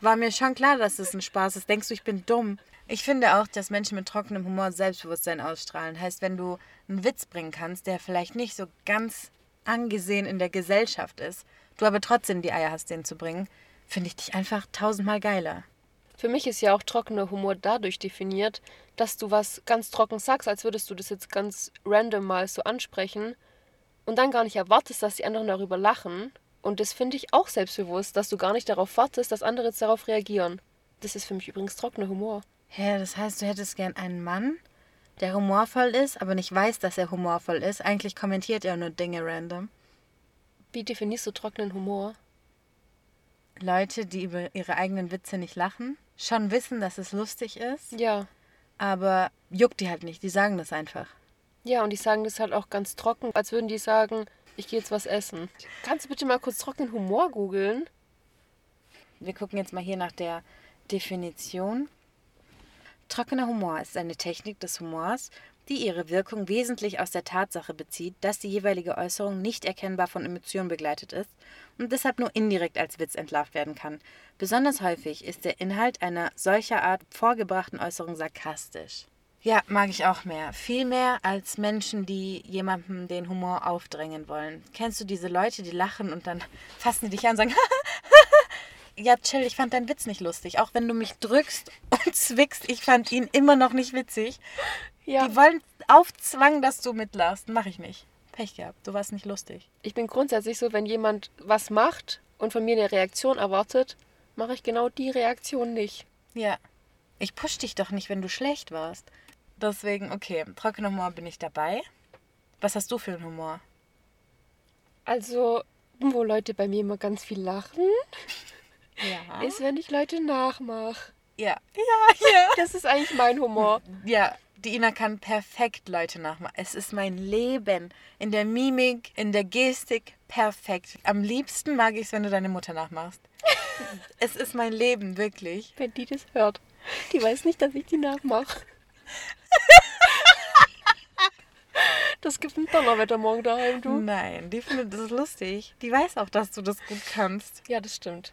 War mir schon klar, dass es ein Spaß ist. Denkst du, ich bin dumm? Ich finde auch, dass Menschen mit trockenem Humor Selbstbewusstsein ausstrahlen. Heißt, wenn du einen Witz bringen kannst, der vielleicht nicht so ganz angesehen in der Gesellschaft ist, du aber trotzdem die Eier hast, den zu bringen, finde ich dich einfach tausendmal geiler. Für mich ist ja auch trockener Humor dadurch definiert, dass du was ganz trocken sagst, als würdest du das jetzt ganz random mal so ansprechen und dann gar nicht erwartest, dass die anderen darüber lachen. Und das finde ich auch selbstbewusst, dass du gar nicht darauf wartest, dass andere jetzt darauf reagieren. Das ist für mich übrigens trockener Humor. Hä, das heißt, du hättest gern einen Mann, der humorvoll ist, aber nicht weiß, dass er humorvoll ist. Eigentlich kommentiert er nur Dinge random. Wie definierst du trockenen Humor? Leute, die über ihre eigenen Witze nicht lachen, schon wissen, dass es lustig ist, Ja. Aber juckt die halt nicht. Die sagen das einfach. Ja, und die sagen das halt auch ganz trocken, als würden die sagen, ich gehe jetzt was essen. Kannst du bitte mal kurz trockenen Humor googeln? Wir gucken jetzt mal hier nach der Definition. Trockener Humor ist eine Technik des Humors, die ihre Wirkung wesentlich aus der Tatsache bezieht, dass die jeweilige Äußerung nicht erkennbar von Emotionen begleitet ist und deshalb nur indirekt als Witz entlarvt werden kann. Besonders häufig ist der Inhalt einer solcher Art vorgebrachten Äußerung sarkastisch. Ja, mag ich auch mehr. Viel mehr als Menschen, die jemandem den Humor aufdrängen wollen. Kennst du diese Leute, die lachen und dann [LAUGHS] fassen die dich an und sagen, [LAUGHS] ja, chill, ich fand deinen Witz nicht lustig. Auch wenn du mich drückst [LAUGHS] und zwickst, ich fand ihn immer noch nicht witzig. Ja. Die wollen aufzwangen, dass du mitlachst. Mach ich nicht. Pech gehabt, du warst nicht lustig. Ich bin grundsätzlich so, wenn jemand was macht und von mir eine Reaktion erwartet, mache ich genau die Reaktion nicht. Ja. Ich push dich doch nicht, wenn du schlecht warst. Deswegen, okay, trockener Humor bin ich dabei. Was hast du für einen Humor? Also, wo Leute bei mir immer ganz viel lachen, [LAUGHS] Ja. ist, wenn ich Leute nachmache. ja. Ja, ja. Das ist eigentlich mein Humor. Ja, die Ina kann perfekt Leute nachmachen. Es ist mein Leben. In der Mimik, in der Gestik, perfekt. Am liebsten mag ich es, wenn du deine Mutter nachmachst. [LAUGHS] es ist mein Leben, wirklich. Wenn die das hört. Die weiß nicht, dass ich die nachmache. [LAUGHS] Das gibt ein Donnerwetter morgen daheim, du. Nein, die findet das lustig. Die weiß auch, dass du das gut kannst. Ja, das stimmt.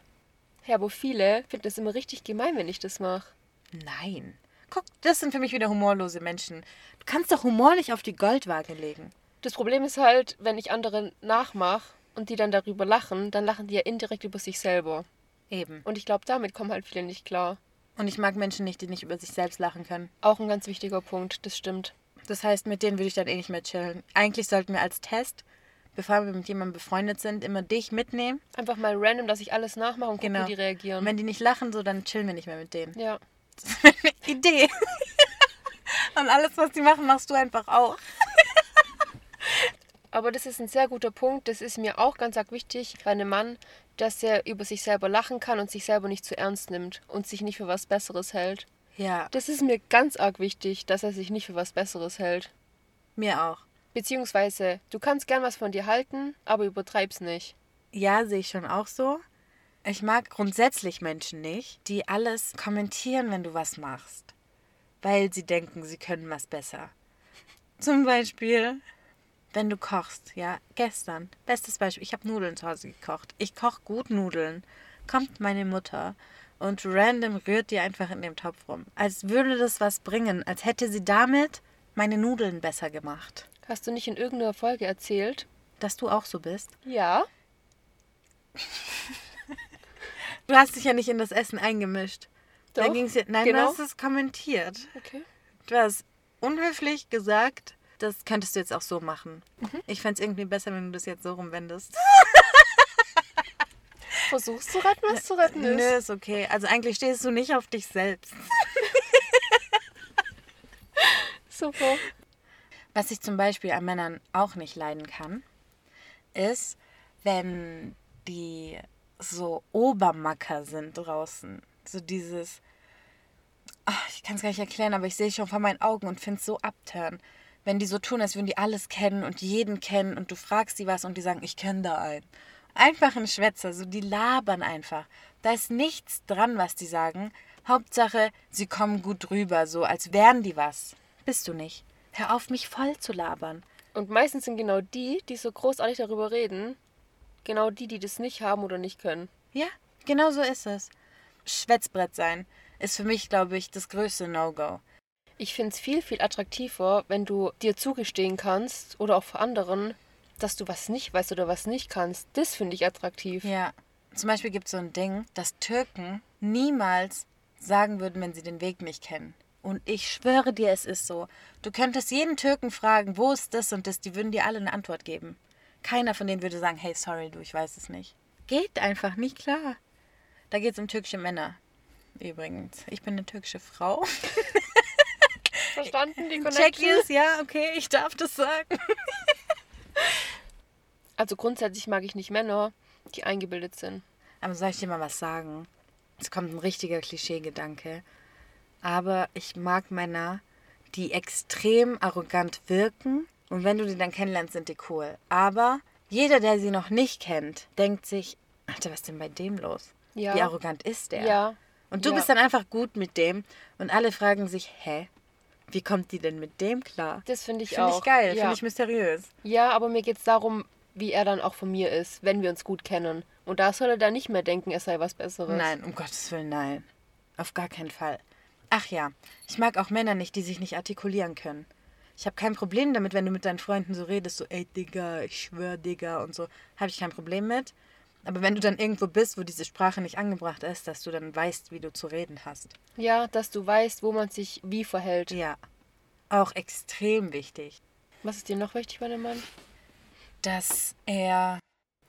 Ja, aber viele finden es immer richtig gemein, wenn ich das mache. Nein. Guck, das sind für mich wieder humorlose Menschen. Du kannst doch Humor nicht auf die Goldwaage legen. Das Problem ist halt, wenn ich andere nachmache und die dann darüber lachen, dann lachen die ja indirekt über sich selber. Eben. Und ich glaube, damit kommen halt viele nicht klar. Und ich mag Menschen nicht, die nicht über sich selbst lachen können. Auch ein ganz wichtiger Punkt, das stimmt. Das heißt, mit denen würde ich dann eh nicht mehr chillen. Eigentlich sollten wir als Test, bevor wir mit jemandem befreundet sind, immer dich mitnehmen. Einfach mal random, dass ich alles nachmache und gucke, Genau. wie die reagieren. Und wenn die nicht lachen, so, dann chillen wir nicht mehr mit denen. ja. Das ist meine Idee. [LAUGHS] Und alles, was die machen, machst du einfach auch. [LAUGHS] Aber das ist ein sehr guter Punkt. Das ist mir auch ganz arg wichtig bei einem Mann, dass er über sich selber lachen kann und sich selber nicht zu ernst nimmt und sich nicht für was Besseres hält. Ja, Das ist mir ganz arg wichtig, dass er sich nicht für was Besseres hält. mir auch. Beziehungsweise, du kannst gern was von dir halten, aber übertreib's nicht. Ja, sehe ich schon auch so. Ich mag grundsätzlich Menschen nicht, die alles kommentieren, wenn du was machst. Weil sie denken, sie können was besser. Zum Beispiel, wenn du kochst, ja, gestern, bestes Beispiel, ich habe Nudeln zu Hause gekocht. Ich koche gut Nudeln. Kommt meine Mutter und random rührt die einfach in dem Topf rum. Als würde das was bringen, als hätte sie damit meine Nudeln besser gemacht. Hast du nicht in irgendeiner Folge erzählt? Dass du auch so bist. Ja. [LAUGHS] Du hast dich ja nicht in das Essen eingemischt. Da Doch, ging's ja, nein, genau. du hast es kommentiert. Okay. Du hast unhöflich gesagt. Das könntest du jetzt auch so machen. Ich fände es irgendwie besser, wenn du das jetzt so rumwendest. [LAUGHS] Versuchst zu retten, was zu retten ist. Nö, ist okay. Also eigentlich stehst du nicht auf dich selbst. [LAUGHS] Super. Was ich zum Beispiel an Männern auch nicht leiden kann, ist, wenn die so Obermacker sind draußen. So dieses, ach, ich kann es gar nicht erklären, aber ich sehe schon vor meinen Augen und finde es so abturn. Wenn die so tun, als würden die alles kennen und jeden kennen und du fragst sie was und die sagen, ich kenne da einen. Einfach ein Schwätzer, so die labern einfach. Da ist nichts dran, was die sagen. Hauptsache, sie kommen gut rüber, so als wären die was. Bist du nicht. Hör auf, mich voll zu labern. Und meistens sind genau die, die so großartig darüber reden, genau die, die das nicht haben oder nicht können. Ja, genau so ist es. Schwätzbrett sein ist für mich, glaube ich, das größte No-Go. Ich finde es viel, viel attraktiver, wenn du dir zugestehen kannst oder auch vor anderen, dass du was nicht weißt oder was nicht kannst. Das finde ich attraktiv. Ja. Zum Beispiel gibt es so ein Ding, dass Türken niemals sagen würden, wenn sie den Weg nicht kennen. Und ich schwöre dir, es ist so. Du könntest jeden Türken fragen, wo ist das und das, die würden dir alle eine Antwort geben. Keiner von denen würde sagen, hey, sorry, du, ich weiß es nicht. Geht einfach nicht klar. Da geht es um türkische Männer. Übrigens, ich bin eine türkische Frau. [LAUGHS] Verstanden, die Check Connection? is, ja, okay, ich darf das sagen. [LAUGHS] Also grundsätzlich mag ich nicht Männer, die eingebildet sind. Aber soll ich dir mal was sagen? Es kommt ein richtiger Klischeegedanke. Aber ich mag Männer, die extrem arrogant wirken. Und wenn du die dann kennenlernst, sind die cool. Aber jeder, der sie noch nicht kennt, denkt sich, Alter, was ist denn bei dem los? Ja. Wie arrogant ist der? Ja. Und du ja. bist dann einfach gut mit dem. Und alle fragen sich, hä? Wie kommt die denn mit dem klar? Das finde ich Finde auch. ich geil, Ja. finde ich mysteriös. ja, aber mir geht es darum, wie er dann auch von mir ist, wenn wir uns gut kennen. Und da soll er dann nicht mehr denken, es sei was Besseres. Nein, um Gottes Willen, nein. Auf gar keinen Fall. Ach ja, ich mag auch Männer nicht, die sich nicht artikulieren können. Ich habe kein Problem damit, wenn du mit deinen Freunden so redest, so, ey Digga, ich schwör Digga und so, habe ich kein Problem mit. Aber wenn du dann irgendwo bist, wo diese Sprache nicht angebracht ist, dass du dann weißt, wie du zu reden hast. Ja, dass du weißt, wo man sich wie verhält. Ja, auch extrem wichtig, Was ist dir noch wichtig bei einem Mann? dass er.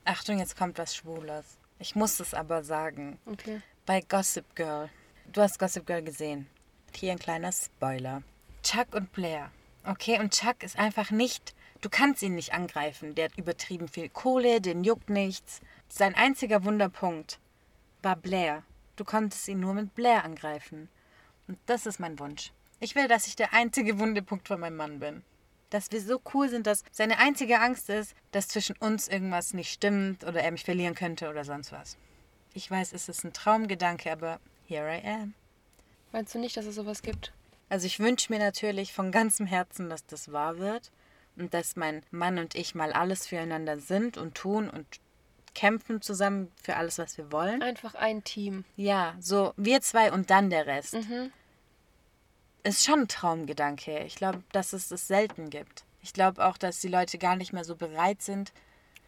Achtung, jetzt kommt was Schwules. Ich muss es aber sagen. Okay. bei Gossip Girl. Du hast Gossip Girl gesehen. Hier ein kleiner Spoiler. Chuck und Blair. Okay, und Chuck ist einfach nicht. Du kannst ihn nicht angreifen. Der hat übertrieben viel Kohle, den juckt nichts. Sein einziger Wunderpunkt war Blair. Du konntest ihn nur mit Blair angreifen. Und das ist mein Wunsch. Ich will, dass ich der einzige Wundepunkt von meinem Mann bin. Dass wir so cool sind, dass seine einzige Angst ist, dass zwischen uns irgendwas nicht stimmt oder er mich verlieren könnte oder sonst was. Ich weiß, es ist ein Traumgedanke, aber here I am. Meinst du nicht, dass es sowas gibt? Also ich wünsche mir natürlich von ganzem Herzen, dass das wahr wird und dass mein Mann und ich mal alles füreinander sind und tun und kämpfen zusammen für alles, was wir wollen. Einfach ein Team. Ja, so wir zwei und dann der Rest. Mhm. Ist schon ein Traumgedanke. Ich glaube, dass es das selten gibt. Ich glaube auch, dass die Leute gar nicht mehr so bereit sind,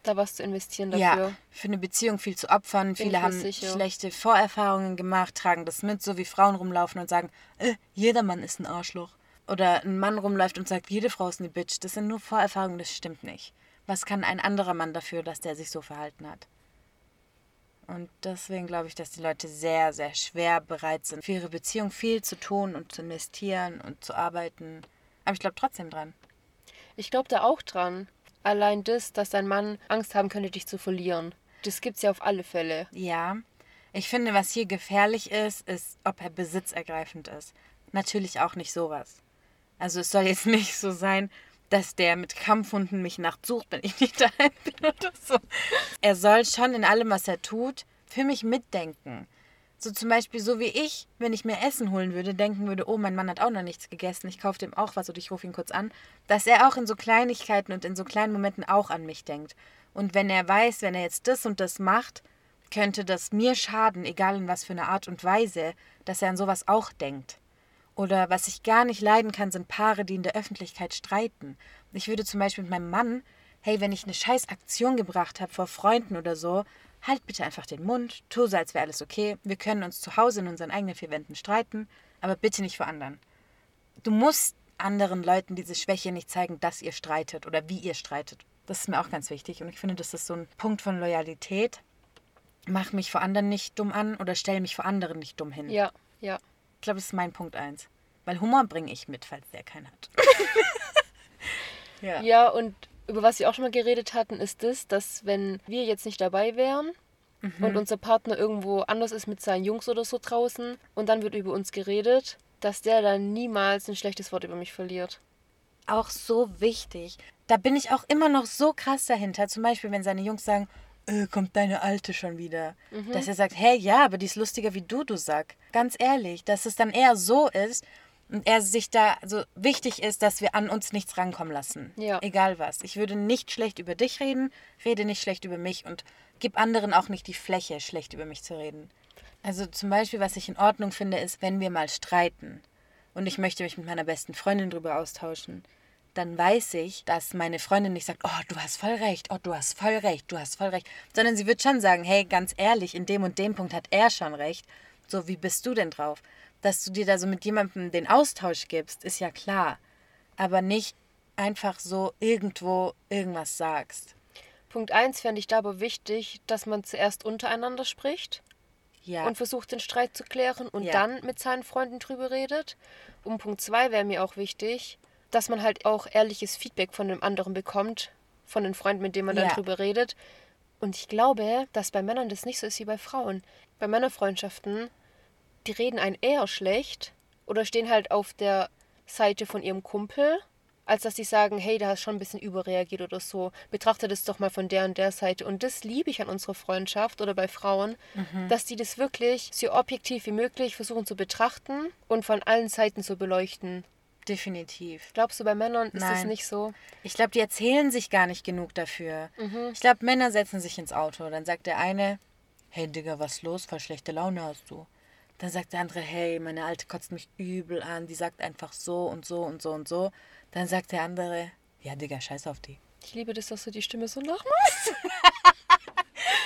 Da was zu investieren dafür. Ja, für eine Beziehung viel zu opfern. Viele haben schlechte Vorerfahrungen gemacht, tragen das mit, so wie Frauen rumlaufen und sagen, äh, jeder Mann ist ein Arschloch. Oder ein Mann rumläuft und sagt, jede Frau ist eine Bitch. Das sind nur Vorerfahrungen, das stimmt nicht. Was kann ein anderer Mann dafür, dass der sich so verhalten hat? Und deswegen glaube ich, dass die Leute sehr, sehr schwer bereit sind, für ihre Beziehung viel zu tun und zu investieren und zu arbeiten. Aber ich glaube trotzdem dran. Ich glaube da auch dran. Allein das, dass dein Mann Angst haben könnte, dich zu verlieren. Das gibt's ja auf alle Fälle. Ja, ich finde, was hier gefährlich ist, ist, ob er besitzergreifend ist. Natürlich auch nicht sowas. Also es soll jetzt [LAUGHS] nicht so sein, dass der mit Kampfhunden mich nachts sucht, wenn ich nicht [LAUGHS] daheim bin oder so. Er soll schon in allem, was er tut, für mich mitdenken. So zum Beispiel so wie ich, wenn ich mir Essen holen würde, denken würde, oh, mein Mann hat auch noch nichts gegessen, ich kaufe dem auch was oder ich rufe ihn kurz an, dass er auch in so Kleinigkeiten und in so kleinen Momenten auch an mich denkt. Und wenn er weiß, wenn er jetzt das und das macht, könnte das mir schaden, egal in was für eine Art und Weise, dass er an sowas auch denkt. Oder was ich gar nicht leiden kann, sind Paare, die in der Öffentlichkeit streiten. Ich würde zum Beispiel mit meinem Mann, hey, wenn ich eine scheiß Aktion gebracht habe vor Freunden oder so, halt bitte einfach den Mund, tu so, als wäre alles okay. Wir können uns zu Hause in unseren eigenen vier Wänden streiten, aber bitte nicht vor anderen. Du musst anderen Leuten diese Schwäche nicht zeigen, dass ihr streitet oder wie ihr streitet. Das ist mir auch ganz wichtig. Und ich finde, das ist so ein Punkt von Loyalität. Mach mich vor anderen nicht dumm an oder stell mich vor anderen nicht dumm hin. Ja, ja. Ich glaube, das ist mein Punkt eins. Weil Humor bringe ich mit, falls der keinen hat. [LAUGHS] ja. Ja, und über was wir auch schon mal geredet hatten, ist das, dass wenn wir jetzt nicht dabei wären und unser Partner irgendwo anders ist mit seinen Jungs oder so draußen und dann wird über uns geredet, dass der dann niemals ein schlechtes Wort über mich verliert. Auch so wichtig. Da bin ich auch immer noch so krass dahinter. Zum Beispiel, wenn seine Jungs sagen, äh, kommt deine Alte schon wieder. Dass er sagt, hey, ja, aber die ist lustiger wie du, du Sack. Ganz ehrlich, dass es dann eher so ist und er sich da so wichtig ist, dass wir an uns nichts rankommen lassen. Ja. Egal was. Ich würde nicht schlecht über dich reden, rede nicht schlecht über mich und gib anderen auch nicht die Fläche, schlecht über mich zu reden. Also zum Beispiel, was ich in Ordnung finde, ist, wenn wir mal streiten und ich möchte mich mit meiner besten Freundin drüber austauschen, dann weiß ich, dass meine Freundin nicht sagt, oh, du hast voll recht, oh, du hast voll recht, du hast voll recht, sondern sie wird schon sagen, hey, ganz ehrlich, in dem und dem Punkt hat er schon recht. So, wie bist du denn drauf? Dass du dir da so mit jemandem den Austausch gibst, ist ja klar. Aber nicht einfach so irgendwo irgendwas sagst. Punkt 1 fände ich da aber wichtig, dass man zuerst untereinander spricht Ja. und versucht, den Streit zu klären und Ja. dann mit seinen Freunden drüber redet. Und Punkt 2 wäre mir auch wichtig, dass man halt auch ehrliches Feedback von dem anderen bekommt, von den Freunden, mit denen man dann Ja. drüber redet. Und ich glaube, dass bei Männern das nicht so ist wie bei Frauen. Bei Männerfreundschaften, die reden einen eher schlecht oder stehen halt auf der Seite von ihrem Kumpel, als dass sie sagen, hey, da hast schon ein bisschen überreagiert oder so. Betrachte das doch mal von der und der Seite. Und das liebe ich an unserer Freundschaft oder bei Frauen, dass die das wirklich so objektiv wie möglich versuchen zu betrachten und von allen Seiten zu beleuchten. Definitiv. Glaubst du, bei Männern ist das Nein. nicht so? Ich glaube, die erzählen sich gar nicht genug dafür. Ich glaube, Männer setzen sich ins Auto. Dann sagt der eine, hey Digga, was los? Voll schlechte Laune hast du. Dann sagt der andere, hey, meine Alte kotzt mich übel an. Die sagt einfach so und so und so und so. Dann sagt der andere, ja Digga, scheiß auf die. Ich liebe das, dass du die Stimme so nachmachst. [LAUGHS]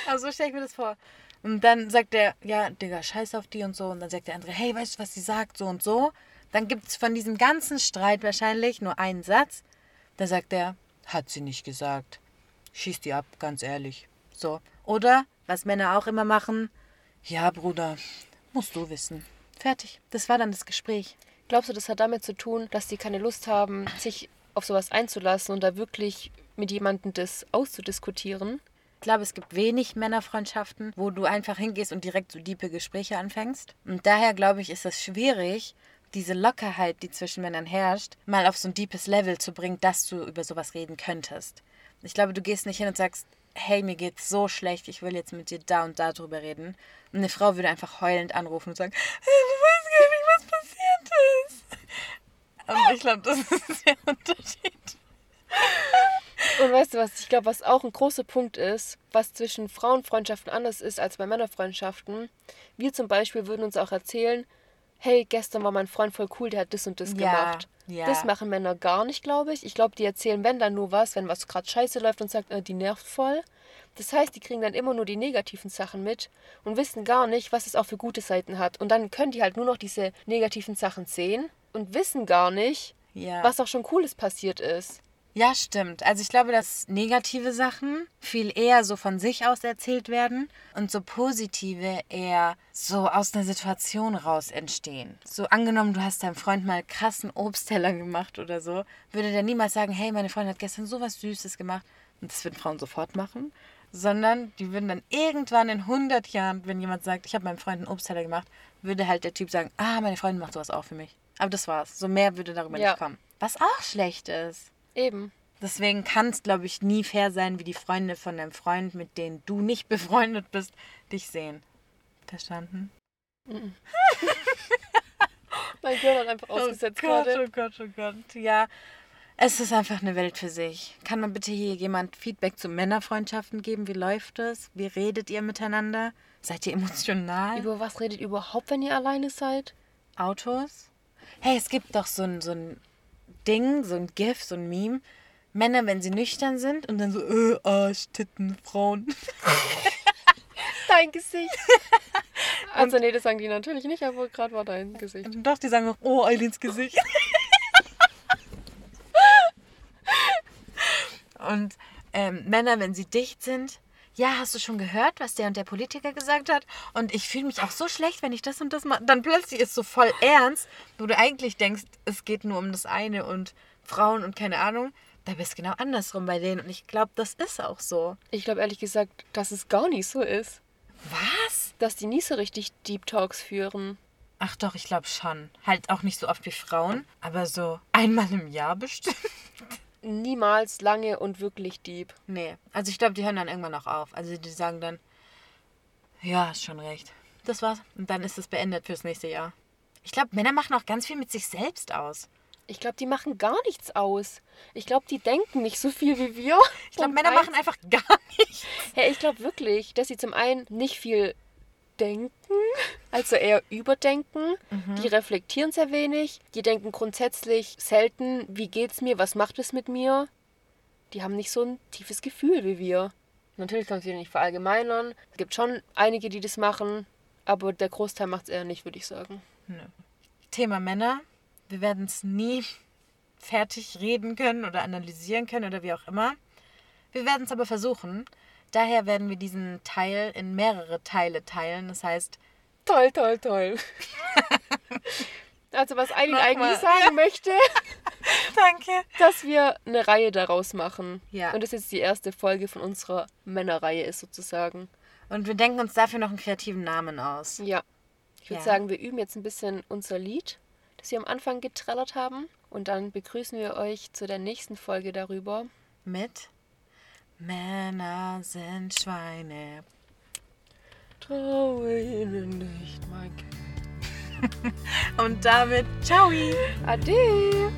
Also so stelle ich mir das vor. Und dann sagt der, ja, Digga, scheiß auf die und so. Und dann sagt der andere, hey, weißt du, was sie sagt, so und so. Dann gibt es von diesem ganzen Streit wahrscheinlich nur einen Satz. Da sagt er, hat sie nicht gesagt. Schieß die ab, ganz ehrlich. So. Oder, was Männer auch immer machen, ja, Bruder, musst du wissen. Fertig. Das war dann das Gespräch. Glaubst du, das hat damit zu tun, dass die keine Lust haben, sich auf sowas einzulassen und da wirklich mit jemandem das auszudiskutieren? Ich glaube, es gibt wenig Männerfreundschaften, wo du einfach hingehst und direkt so diepe Gespräche anfängst. Und daher glaube ich, ist es schwierig, diese Lockerheit, die zwischen Männern herrscht, mal auf so ein deepes Level zu bringen, dass du über sowas reden könntest. Ich glaube, du gehst nicht hin und sagst, hey, mir geht's so schlecht, ich will jetzt mit dir da und da drüber reden. Und eine Frau würde einfach heulend anrufen und sagen, hey, du weißt gar nicht, was passiert ist. Aber ich glaube, das ist [LAUGHS] der Unterschied. Und weißt du was, ich glaube, was auch ein großer Punkt ist, was zwischen Frauenfreundschaften anders ist als bei Männerfreundschaften. Wir zum Beispiel würden uns auch erzählen, hey, gestern war mein Freund voll cool, der hat das und das Ja, gemacht. Ja. Das machen Männer gar nicht, glaube ich. Ich glaube, die erzählen, wenn dann nur was, wenn was gerade scheiße läuft und sagt, äh, die nervt voll. Das heißt, die kriegen dann immer nur die negativen Sachen mit und wissen gar nicht, was es auch für gute Seiten hat. Und dann können die halt nur noch diese negativen Sachen sehen und wissen gar nicht, Ja. was auch schon Cooles passiert ist. Ja, stimmt. Also ich glaube, dass negative Sachen viel eher so von sich aus erzählt werden und so positive eher so aus einer Situation raus entstehen. So angenommen, du hast deinem Freund mal krassen Obstteller gemacht oder so, würde der niemals sagen, hey, meine Freundin hat gestern sowas Süßes gemacht. Und das würden Frauen sofort machen. Sondern die würden dann irgendwann in 100 Jahren, wenn jemand sagt, ich habe meinem Freund einen Obstteller gemacht, würde halt der Typ sagen, ah, meine Freundin macht sowas auch für mich. Aber das war's. So mehr würde darüber Ja. nicht kommen. Was auch schlecht ist. Eben. Deswegen kann es, glaube ich, nie fair sein, wie die Freunde von deinem Freund, mit denen du nicht [LAUGHS] befreundet bist, dich sehen. Verstanden? [LAUGHS] Mein Gehirn hat einfach ausgesetzt gerade. oh Gott, oh Gott. Ja, es ist einfach eine Welt für sich. Kann man bitte hier jemand Feedback zu Männerfreundschaften geben? Wie läuft es? Wie redet ihr miteinander? Seid ihr emotional? Über was redet ihr überhaupt, wenn ihr alleine seid? Autos? Hey, es gibt doch so ein, so ein Ding, so ein GIF, so ein Meme. Männer, wenn sie nüchtern sind und dann so, äh, Arsch, Titten, Frauen. [LAUGHS] dein Gesicht. [LAUGHS] also nee, das sagen die natürlich nicht, aber gerade war dein Gesicht. Doch, die sagen noch, oh, Eilins Gesicht. [LAUGHS] und ähm, Männer, wenn sie dicht sind, ja, hast du schon gehört, was der und der Politiker gesagt hat? Und ich fühle mich auch so schlecht, wenn ich das und das mache. Dann plötzlich ist so voll ernst, wo du eigentlich denkst, es geht nur um das eine und Frauen und keine Ahnung. Da bist genau andersrum bei denen und ich glaube, das ist auch so. Ich glaube ehrlich gesagt, dass es gar nicht so ist. Was? Dass die nie so richtig Deep Talks führen. Ach doch, ich glaube schon. Halt auch nicht so oft wie Frauen, aber so einmal im Jahr bestimmt. Niemals lange und wirklich deep. Nee, also ich glaube, die hören dann irgendwann auch auf. Also die sagen dann, ja, hast schon recht. Das war's. Und dann ist es beendet fürs nächste Jahr. Ich glaube, Männer machen auch ganz viel mit sich selbst aus. Ich glaube, die machen gar nichts aus. Ich glaube, die denken nicht so viel wie wir. Ich glaube, Männer eins- machen einfach gar nichts. [LAUGHS] Hey, ich glaube wirklich, dass sie zum einen nicht viel denken, also eher überdenken. Die reflektieren sehr wenig. Die denken grundsätzlich selten, wie geht's mir, was macht es mit mir. Die haben nicht so ein tiefes Gefühl wie wir. Natürlich kann man es wieder nicht verallgemeinern. Es gibt schon einige, die das machen, aber der Großteil macht es eher nicht, würde ich sagen. Thema Männer. Wir werden es nie fertig reden können oder analysieren können oder wie auch immer. Wir werden es aber versuchen. Daher werden wir diesen Teil in mehrere Teile teilen. Das heißt, Toll, toll, toll. [LAUGHS] also was Eileen eigentlich sagen möchte, [LAUGHS] danke. dass wir eine Reihe daraus machen. Ja. Und das jetzt die erste Folge von unserer Männerreihe ist sozusagen. Und wir denken uns dafür noch einen kreativen Namen aus. Ja. Ich würde Ja. sagen, wir üben jetzt ein bisschen unser Lied, das wir am Anfang getrellert haben. Und dann begrüßen wir euch zu der nächsten Folge darüber. Mit Männer sind Schweine. Traue ihnen nicht, Mike. [LAUGHS] Und damit, ciao! Ade!